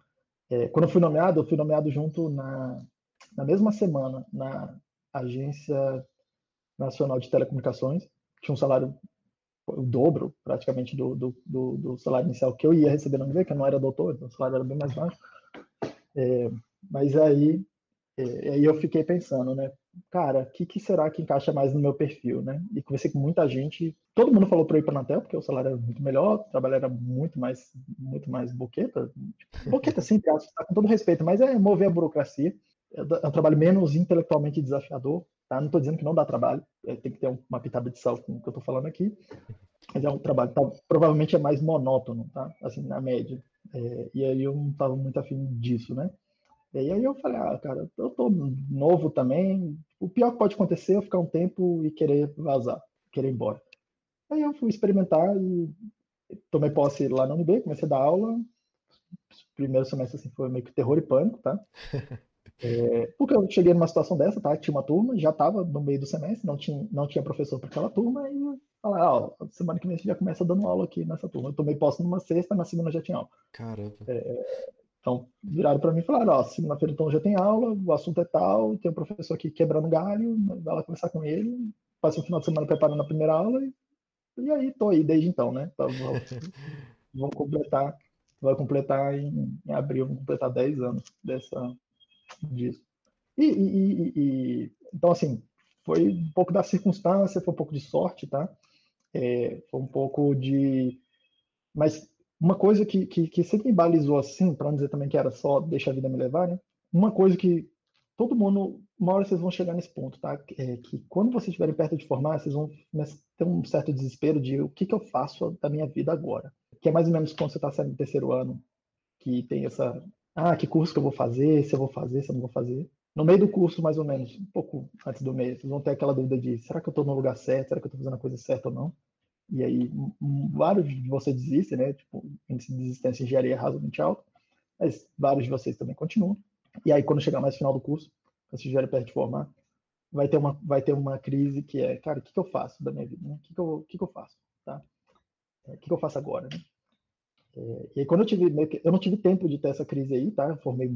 é, quando eu fui nomeado, eu fui nomeado junto na, na mesma semana na Agência Nacional de Telecomunicações. Tinha um salário o dobro praticamente do, do, do, do, salário inicial que eu ia receber na UNB, que eu não era doutor, então o salário era bem mais baixo. É, mas aí, é, aí eu fiquei pensando, né? Cara, o que, que, será que encaixa mais no meu perfil, né? E conversei com muita gente. Todo mundo falou para eu ir para a Anatel, porque o salário era muito melhor, o trabalho era muito mais, muito mais boqueta. Boqueta, sim, tá, com todo respeito, mas é mover a burocracia. É, é um trabalho menos intelectualmente desafiador, Tá? Não estou dizendo que não dá trabalho, é, tem que ter uma pitada de sal com o que eu estou falando aqui, mas é um trabalho tá, provavelmente é mais monótono, tá? Assim, na média. É, e aí eu não estava muito afim disso, né? E aí eu falei, ah, cara, eu tô novo também. O pior que pode acontecer é ficar um tempo e querer vazar, querer ir embora. Aí eu fui experimentar e tomei posse lá na UNB, comecei a dar aula. Primeiro semestre assim, foi meio que terror e pânico, tá? É, porque eu cheguei numa situação dessa, tá? Tinha uma turma, já estava no meio do semestre, não tinha, não tinha professor para aquela turma, e falar, ó, semana que vem gente já começa dando aula aqui nessa turma. Eu tomei posse numa sexta, na segunda já tinha aula. Caramba. É, então, viraram para mim e falaram, ó, segunda-feira então já tem aula, o assunto é tal, tem um professor aqui quebrando galho, vai lá conversar com ele, passa o final de semana preparando a primeira aula, e, e aí tô aí desde então, né? Então, vou, completar, vai completar em, em abril, vou completar 10 anos dessa, disso. E, e, e, então, assim, foi um pouco da circunstância, foi um pouco de sorte, tá? É, foi um pouco de. Mas uma coisa que, que, que sempre me balizou assim, para não dizer também que era só deixa a vida me levar, né? Uma coisa que todo mundo, uma hora vocês vão chegar nesse ponto, tá? É que quando vocês estiverem perto de formar, vocês vão ter um certo desespero de o que, que eu faço da minha vida agora. Que é mais ou menos quando você está saindo do terceiro ano, que tem essa ah, que curso que eu vou fazer, se eu vou fazer, se eu não vou fazer. No meio do curso, mais ou menos, um pouco antes do mês, vocês vão ter aquela dúvida de será que eu estou no lugar certo, será que eu estou fazendo a coisa certa ou não? E aí, vários de vocês desistem, né? Tipo, índice de desistência em engenharia é razoavelmente alto, mas vários de vocês também continuam. E aí, quando chegar mais no final do curso, quando vocês estiverem perto de formar, vai ter uma, vai ter uma crise que é, cara, o que, que eu faço da minha vida? Né? O que, que, eu, o que, que eu faço? Tá? É, o que, que eu faço agora? Né? É, e aí, quando eu tive, eu não tive tempo de ter essa crise aí, tá? Eu formei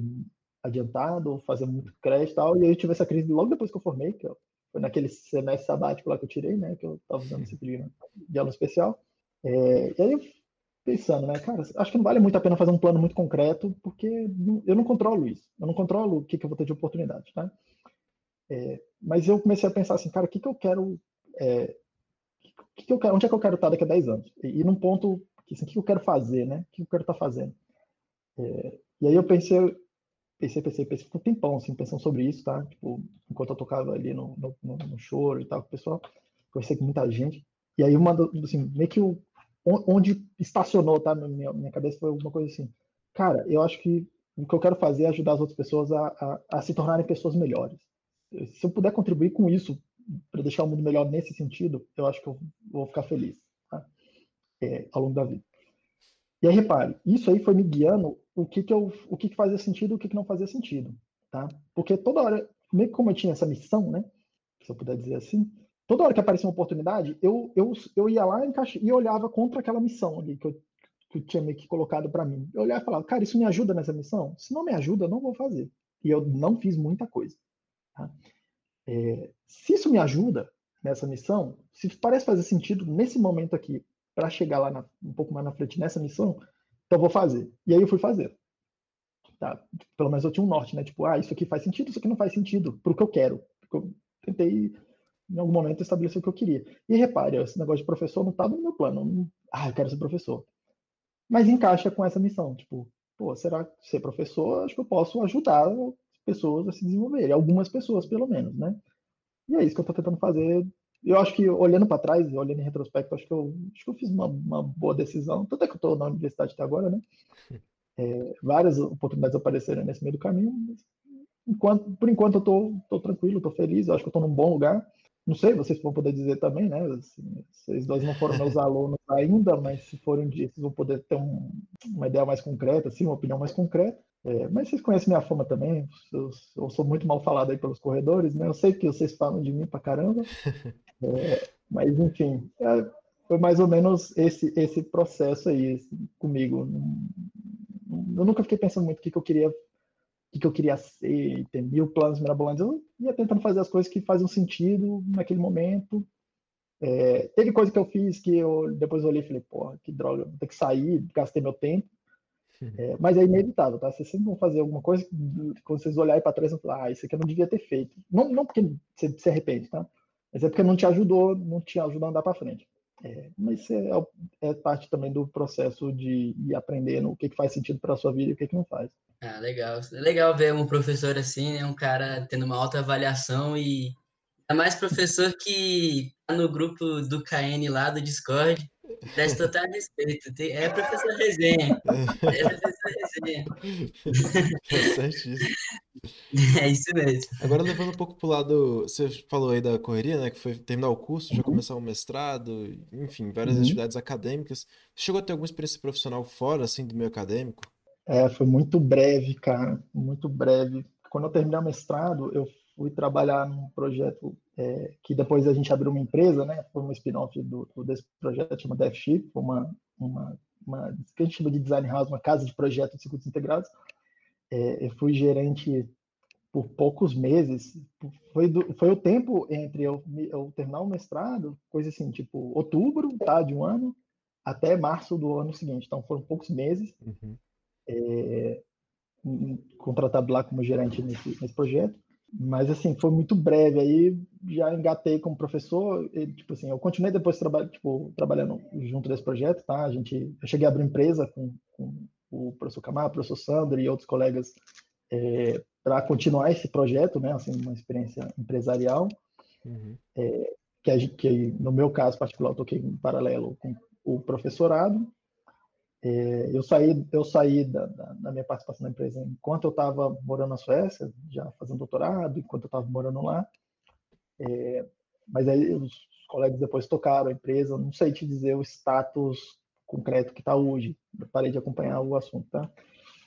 adiantado, fazendo muito crédito e tal, e aí eu tive essa crise logo depois que eu formei, que eu, foi naquele semestre sabático lá que eu tirei, né? Que eu estava usando disciplina de aula especial. É, e aí pensando, né, cara, acho que não vale muito a pena fazer um plano muito concreto, porque eu não controlo isso, eu não controlo o que, que eu vou ter de oportunidade, tá? É, mas eu comecei a pensar assim, cara, o que, que eu quero, é, que, que eu quero, onde é que eu quero estar daqui a 10 anos? E, e num ponto que, assim, o que eu quero fazer, né? O que eu quero estar tá fazendo? É, e aí eu pensei, pensei, pensei, pensei um tempão, assim, pensando sobre isso, tá? Tipo, enquanto eu tocava ali no, no, no choro e tal o pessoal, conversei com muita gente. E aí uma, assim, meio que o, onde estacionou, tá? Minha, minha cabeça foi alguma coisa assim. Cara, eu acho que o que eu quero fazer é ajudar as outras pessoas a, a, a se tornarem pessoas melhores. Se eu puder contribuir com isso, para deixar o mundo melhor nesse sentido, eu acho que eu vou ficar feliz é, ao longo da vida. E aí, repare, isso aí foi me guiando o que, que, eu, o que, que fazia sentido e o que, que não fazia sentido. Tá? Porque toda hora, meio que como eu tinha essa missão, né? Se eu puder dizer assim, toda hora que aparecia uma oportunidade, eu, eu, eu ia lá encaixe, e olhava contra aquela missão ali que eu, que eu tinha meio que colocado para mim. Eu olhava e falava, cara, isso me ajuda nessa missão? Se não me ajuda, eu não vou fazer. E eu não fiz muita coisa. Tá? É, se isso me ajuda nessa missão, se parece fazer sentido nesse momento aqui, para chegar lá na, um pouco mais na frente nessa missão, então vou fazer. E aí eu fui fazer. Tá? Pelo menos eu tinha um norte, né? Tipo, ah, isso aqui faz sentido, isso aqui não faz sentido, para o que eu quero. Porque eu tentei, em algum momento, estabelecer o que eu queria. E repare, esse negócio de professor não estava no meu plano. Não, ah, eu quero ser professor. Mas encaixa com essa missão. Tipo, pô, será que ser professor, acho que eu posso ajudar pessoas a se desenvolverem. Algumas pessoas, pelo menos, né? E é isso que eu estou tentando fazer eu acho que olhando para trás, olhando em retrospecto, acho que eu, acho que eu fiz uma, uma boa decisão. Tanto é que eu estou na universidade até agora, né? É, várias oportunidades apareceram nesse meio do caminho, mas enquanto, por enquanto eu estou tô, tô tranquilo, estou feliz, acho que eu estou num bom lugar. Não sei, vocês vão poder dizer também, né? Assim, vocês dois não foram meus alunos ainda, mas se forem um dia, vocês vão poder ter um, uma ideia mais concreta, assim, uma opinião mais concreta. É, mas vocês conhecem minha fama também, eu, eu, sou muito mal falado aí pelos corredores, né? Eu sei que vocês falam de mim pra caramba, é, mas enfim, é, foi mais ou menos esse, esse processo aí comigo. Eu nunca fiquei pensando muito o que, que eu queria o que, eu queria ser, ter mil planos mirabolantes. Eu ia tentando fazer as coisas que faziam sentido naquele momento. É, teve coisa que eu fiz que eu depois olhei e falei, porra, que droga, vou ter que sair, gastei meu tempo. É, mas é inevitável, tá? Vocês sempre vão fazer alguma coisa, quando vocês olharem para trás, vão falar, ah, isso aqui eu não devia ter feito. Não, não porque você se arrepende, tá? Mas é porque não te ajudou, não te ajudou a andar para frente. É, mas isso é, é, parte também do processo de ir aprendendo o que, que faz sentido para a sua vida e o que, que não faz. Ah, legal. É legal ver um professor assim, né? Um cara tendo uma alta avaliação e é mais professor que tá no grupo do KN lá do Discord Presta total respeito. É professor resenha. É professor resenha. É certíssimo. É isso mesmo. Agora levando um pouco pro lado. Você falou aí da correria, né? Que foi terminar o curso, já começar o mestrado, enfim, várias uhum. atividades acadêmicas. Chegou a ter alguma experiência profissional fora, assim, do meio acadêmico? É, foi muito breve, cara. Muito breve. Quando eu terminei o mestrado, eu fui trabalhar num projeto é, que depois a gente abriu uma empresa, né? Foi um spin-off do, do, desse projeto, chama DevShip, uma, uma, uma que a gente chama de design house, uma casa de projetos de circuitos integrados. É, eu fui gerente por poucos meses. Foi, do, foi o tempo entre eu, eu terminar o mestrado, coisa assim, tipo outubro tá, de um ano, até março do ano seguinte. Então foram poucos meses. Uhum. É, contratado lá como gerente nesse, nesse projeto. Mas, assim, foi muito breve. Aí já engatei como professor. E, tipo assim, eu continuei depois traba tipo, trabalhando junto desse projeto, tá? A gente, eu cheguei a abrir empresa com, com o professor Camargo, o professor Sandro e outros colegas é, para continuar esse projeto, né? Assim, uma experiência empresarial. Uhum. É, que, a gente, que, no meu caso particular, eu toquei em paralelo com o professorado. É, eu saí, eu saí da, da, da, minha participação na empresa enquanto eu estava morando na Suécia, já fazendo doutorado, enquanto eu estava morando lá. É, mas aí os colegas depois tocaram a empresa, não sei te dizer o status concreto que está hoje. Parei de acompanhar o assunto, tá?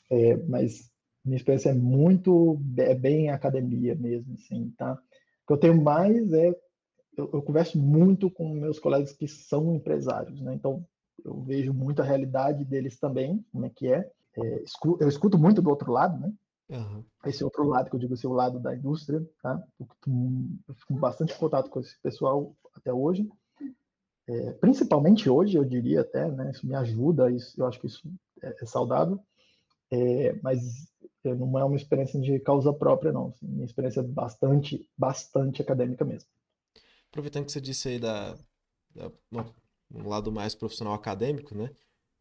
É, mas minha experiência é muito, é bem academia mesmo, assim, tá? O que eu tenho mais é, eu, eu converso muito com meus colegas que são empresários, né? Então, eu vejo muito a realidade deles também, como é que é. é eu escuto muito do outro lado, né? Uhum. Esse outro lado, que eu digo assim, o lado da indústria, tá? Eu, eu fico bastante em contato com esse pessoal até hoje. É, principalmente hoje, eu diria até, né? Isso me ajuda, isso, eu acho que isso é, é saudável. É, mas não é uma experiência de causa própria, não. Assim, minha experiência é bastante, bastante acadêmica mesmo. Aproveitando que você disse aí da, da um lado mais profissional acadêmico, né?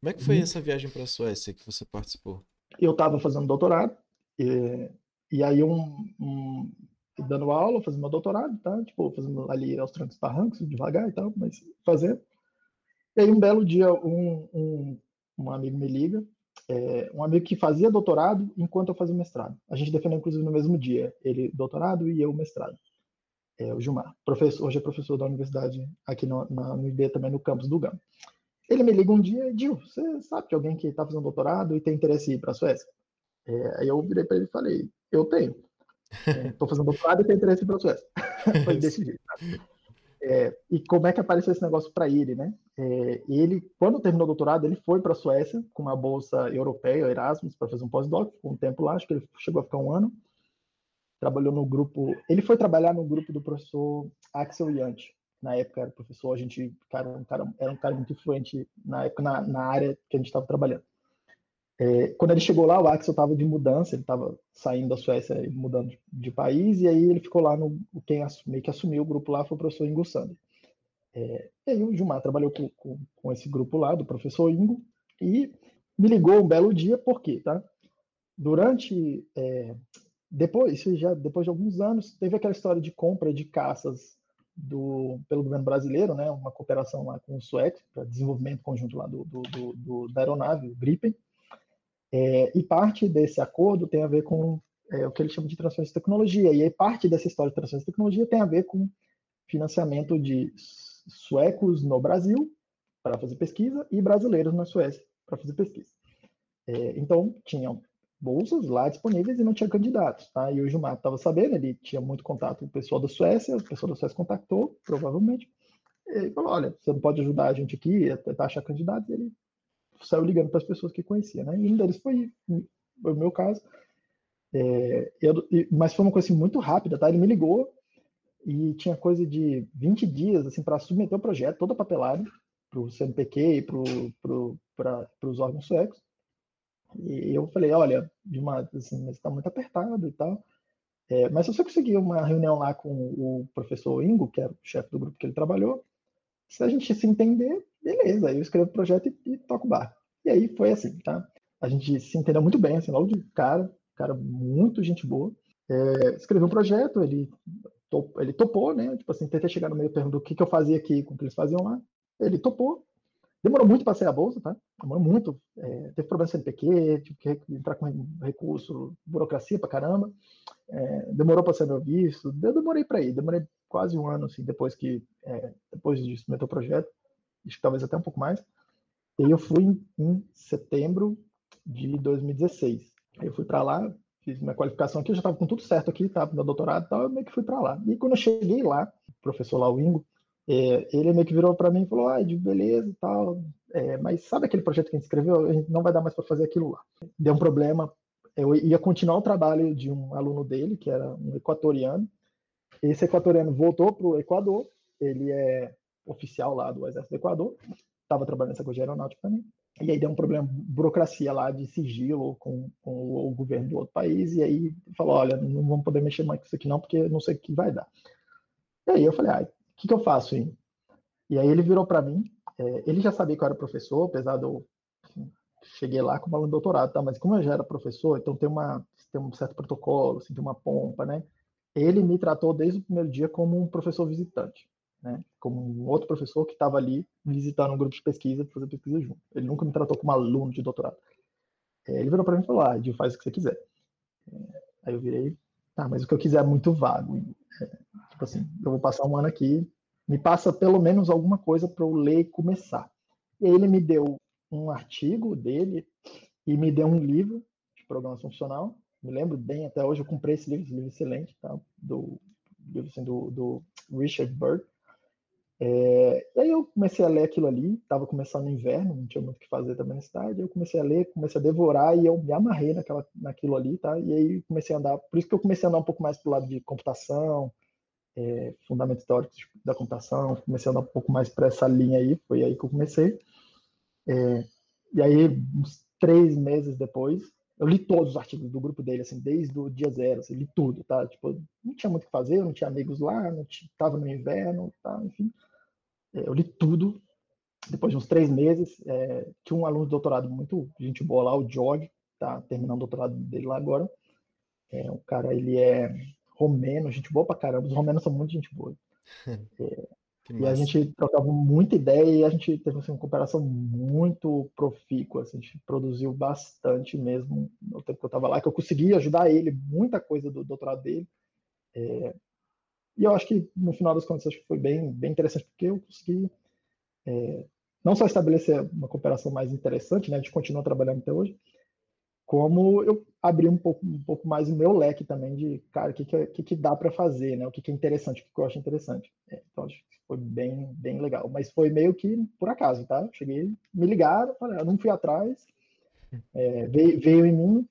Como é que foi uhum. essa viagem para a Suécia que você participou? Eu estava fazendo doutorado e, e aí um, um, dando aula, fazendo meu doutorado, tá? Tipo, fazendo ali aos trancos barrancos, devagar e tal, mas fazendo. E aí um belo dia um, um, um amigo me liga, é, um amigo que fazia doutorado enquanto eu fazia mestrado. A gente defendeu inclusive no mesmo dia, ele doutorado e eu mestrado é, o Gilmar, professor, hoje é professor da universidade aqui no, na UNB, também no campus do GAM. Ele me liga um dia, Gil, você sabe de alguém que está fazendo doutorado e tem interesse em ir para a Suécia? É, aí eu virei para ele e falei, eu tenho. Estou é, fazendo doutorado e tenho interesse pela Suécia. Foi desse jeito. É, e como é que apareceu esse negócio para ele, né? É, ele, quando terminou o doutorado, ele foi para a Suécia com uma bolsa europeia, Erasmus, para fazer um pós-doc, ficou um tempo lá, acho que ele chegou a ficar um ano. Trabalhou no grupo. Ele foi trabalhar no grupo do professor Axel Yant. Na época era professor, a gente cara, um cara, era um cara muito influente na época na, na área que a gente estava trabalhando. É, quando ele chegou lá, o Axel estava de mudança, ele estava saindo da Suécia e mudando de, de, país, e aí ele ficou lá no. Quem meio que assumiu o grupo lá foi o professor Ingo Sander. É, e aí o Gilmar trabalhou com, com, com, esse grupo lá, do professor Ingo, e me ligou um belo dia, por quê? Tá? Durante. É, depois, já depois de alguns anos, teve aquela história de compra de caças do, pelo governo brasileiro, né, uma cooperação lá com o sueco, para desenvolvimento conjunto lá do, do, do, da aeronave, o Gripen. É, e parte desse acordo tem a ver com é, o que ele chama de transferência de tecnologia. E aí parte dessa história de transferência de tecnologia tem a ver com financiamento de suecos no Brasil para fazer pesquisa e brasileiros na Suécia para fazer pesquisa. É, então, tinham bolsas lá disponíveis e não tinha candidatos. Tá? E o Gilmar estava sabendo, ele tinha muito contato com o pessoal da Suécia, o pessoal da Suécia contactou, provavelmente, e falou, olha, você não pode ajudar a gente aqui a tentar achar candidatos? E ele saiu ligando para as pessoas que conhecia, né? E um deles foi, foi o meu caso. É, eu, mas foi uma coisa assim, muito rápida, tá? Ele me ligou e tinha coisa de 20 dias assim para submeter o projeto, todo papelado para o CNPq e para pro, os órgãos suecos. E eu falei, olha, de uma, assim, está muito apertado e tal. É, mas se você conseguir uma reunião lá com o professor Ingo, que era o chefe do grupo que ele trabalhou, se a gente se entender, beleza, aí eu escrevo o projeto e, e toco o barco. E aí foi assim, tá? A gente se entendeu muito bem, assim, logo de cara, cara muito gente boa. É, escreveu um projeto, ele, top, ele topou, né? Tipo assim, tentei chegar no meio termo do que, que eu fazia aqui com o que eles faziam lá. Ele topou. Demorou muito para sair a bolsa, tá? Demorou muito. É, teve problema CNPq, tive que entrar com recurso, burocracia pra caramba. É, demorou para ser meu visto. Eu demorei para ir, demorei quase um ano, assim, depois que, é, depois de submeter o projeto. Acho que talvez até um pouco mais. E aí eu fui em, em setembro de 2016. Aí eu fui para lá, fiz minha qualificação aqui, eu já estava com tudo certo aqui, estava no doutorado e tal, eu meio que fui para lá. E quando eu cheguei lá, o professor lá, o Ingo, é, ele meio que virou para mim e falou, ah, de beleza e tal, é, mas sabe aquele projeto que a gente escreveu? A gente não vai dar mais para fazer aquilo lá. Deu um problema, eu ia continuar o trabalho de um aluno dele, que era um equatoriano. Esse equatoriano voltou para o Equador, ele é oficial lá do Exército do Equador, estava trabalhando nessa coisa de aeronáutica também. E aí deu um problema, burocracia lá de sigilo com, com o governo do outro país, e aí falou, olha, não vamos poder mexer mais com isso aqui não, porque não sei o que vai dar. E aí eu falei, ah, o que, que eu faço, hein? E aí ele virou para mim, é, ele já sabia que eu era professor, apesar de eu cheguei lá com aluno de doutorado, tá? mas como eu já era professor, então tem, uma, tem um certo protocolo, assim, tem uma pompa, né? Ele me tratou desde o primeiro dia como um professor visitante né, como um outro professor que estava ali visitando um grupo de pesquisa para fazer pesquisa junto. Ele nunca me tratou como aluno de doutorado. É, ele virou para mim e falou: Ah, faz o que você quiser. É, aí eu virei: Ah, mas o que eu quiser é muito vago. É, tipo assim, eu vou passar um ano aqui, me passa pelo menos alguma coisa para eu ler e começar. E aí ele me deu um artigo dele e me deu um livro de programação funcional. Me lembro bem, até hoje eu comprei esse livro, esse livro excelente, tá? do, assim, do, do Richard Bird. É, e aí eu comecei a ler aquilo ali, estava começando o inverno, não tinha muito o que fazer também na cidade, eu comecei a ler, comecei a devorar e eu me amarrei naquela, naquilo ali, tá? E aí comecei a andar, por isso que eu comecei a andar um pouco mais pro lado de computação, é, fundamentos teóricos da computação, comecei a andar um pouco mais para essa linha aí, foi aí que eu comecei. É, e aí, uns três meses depois, eu li todos os artigos do grupo dele, assim, desde o dia zero, assim, li tudo, tá? Tipo, não tinha muito o que fazer, não tinha amigos lá, não estava no inverno, tá? Enfim, é, eu li tudo. Depois de uns três meses, é, tinha um aluno de doutorado muito gente boa lá, o George, tá terminando o doutorado dele lá agora. É, o cara, ele é romeno, gente boa pra caramba. Os romenos são muito gente boa. É, e a gente trocava muita ideia e a gente teve assim, uma cooperação muito profícua. Assim, a gente produziu bastante mesmo no tempo que eu estava lá, que eu consegui ajudar ele, muita coisa do doutorado dele. É, e eu acho que, no final das contas, acho que foi bem, bem interessante, porque eu consegui é, não só estabelecer uma cooperação mais interessante, né, a gente continua trabalhando até hoje, como eu abri um pouco, um pouco mais o meu leque também de, cara, o que, que, que dá para fazer, né? O que, que é interessante, o que, que eu acho interessante. É, então, acho que foi bem, bem legal. Mas foi meio que por acaso, tá? Cheguei, me ligaram, eu não fui atrás, é, veio, veio em mim,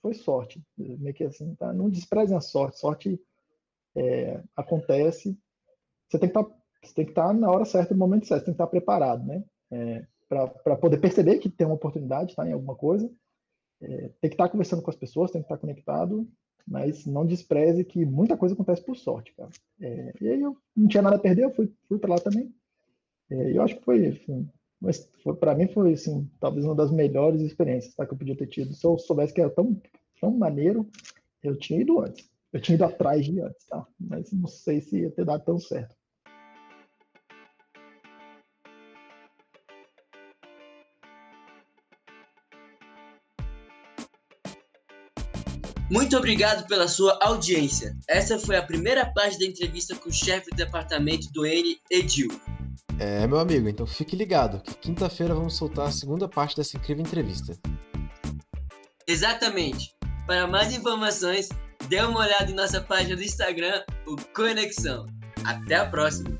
foi sorte. Meio que assim, tá? Não desprezem a sorte. Sorte é, acontece. Você tem que tá, estar tá na hora certa, no momento certo, você tem que estar tá preparado, né? É, para poder perceber que tem uma oportunidade, tá? Em alguma coisa é, tem que estar conversando com as pessoas, tem que estar conectado, mas não despreze que muita coisa acontece por sorte, cara. É, e aí eu não tinha nada a perder, eu fui, fui para lá também. É, eu acho que foi, assim, para mim foi, assim, talvez uma das melhores experiências tá, que eu podia ter tido. Se eu soubesse que era tão, tão maneiro, eu tinha ido antes. Eu tinha ido atrás de antes, tá? Mas não sei se ia ter dado tão certo. Muito obrigado pela sua audiência. Essa foi a primeira parte da entrevista com o chefe do departamento do N, Edil. É, meu amigo, então fique ligado que quinta-feira vamos soltar a segunda parte dessa incrível entrevista. Exatamente. Para mais informações, dê uma olhada em nossa página do Instagram, o Conexão. Até a próxima!